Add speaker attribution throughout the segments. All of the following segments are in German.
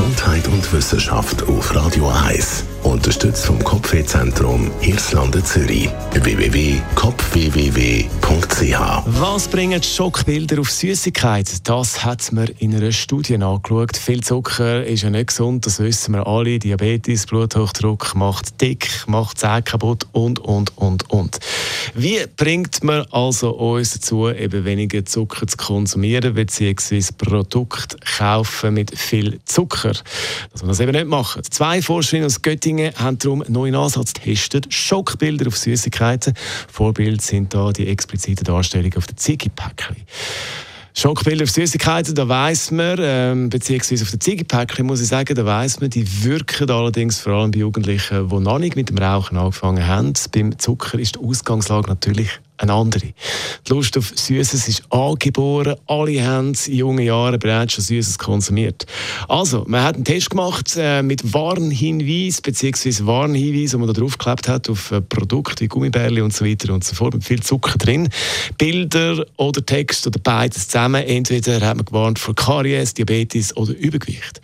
Speaker 1: Gesundheit und Wissenschaft auf Radio 1. Unterstützt vom Kopfwehzentrum Irlande Zürich. www.kopfwww.ch
Speaker 2: Was bringen Schockbilder auf Süßigkeit? Das hat man in einer Studie angeschaut. Viel Zucker ist ja nicht gesund, das wissen wir alle. Diabetes, Bluthochdruck macht dick, macht Zähne kaputt und, und, und, und. Wie bringt man also uns dazu, eben weniger Zucker zu konsumieren, beziehungsweise Produkte kaufen mit viel Zucker? Dass wir das eben nicht machen. Zwei Forscherinnen aus Göttingen Göttingen haben darum neuen Ansatz getestet. Schockbilder auf Süßigkeiten. Vorbild sind da die expliziten Darstellungen auf den Ziggy-Päckchen. Schockbilder auf Süßigkeiten, da weiss man, ähm, beziehungsweise auf den Ziegenpäckchen muss ich sagen, da weiss man, die wirken allerdings vor allem bei Jugendlichen, die noch nicht mit dem Rauchen angefangen haben. Beim Zucker ist die Ausgangslage natürlich eine andere. Die Lust auf Süßes ist angeboren. Alle haben in jungen Jahren bereits schon Süßes konsumiert. Also, man hat einen Test gemacht äh, mit Warnhinweis bzw. Warnhinweis, wo man da draufgeklebt hat auf äh, Produkte wie Gummibärli und so weiter und so fort mit viel Zucker drin. Bilder oder Text oder beides zusammen. Entweder hat man gewarnt vor Karies, Diabetes oder Übergewicht.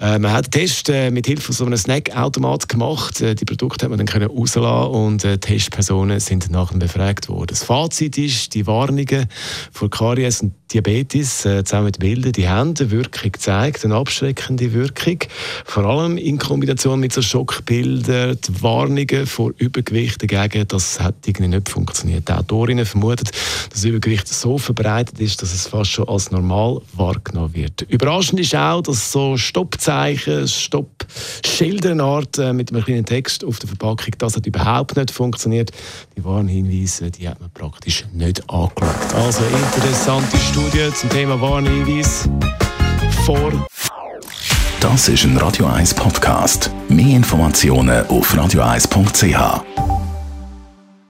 Speaker 2: Äh, man hat den Test äh, mit Hilfe von so einem Snackautomat gemacht. Äh, die Produkte hat man dann können rauslassen und äh, Testpersonen sind nachher befragt worden. Das Fazit ist, die Warnungen vor Karies und Diabetes äh, zusammen mit Bildern, die haben eine Wirkung gezeigt, eine abschreckende Wirkung. Vor allem in Kombination mit so Schockbildern, die Warnungen vor Übergewicht dagegen, das hat irgendwie nicht funktioniert. Die Autorinnen vermuten, dass Übergewicht so verbreitet ist, dass es fast schon als normal wahrgenommen wird. Überraschend ist auch, dass so Stoppzeichen, Stopp-Schildernart äh, mit einem kleinen Text auf der Verpackung, das hat überhaupt nicht funktioniert. Die Warnhinweise, die hat man praktisch nicht angeschaut. Also interessante. Studie zum Thema Warnhinweis vor.
Speaker 1: Das ist ein Radio 1 Podcast. Mehr Informationen auf radio1.ch.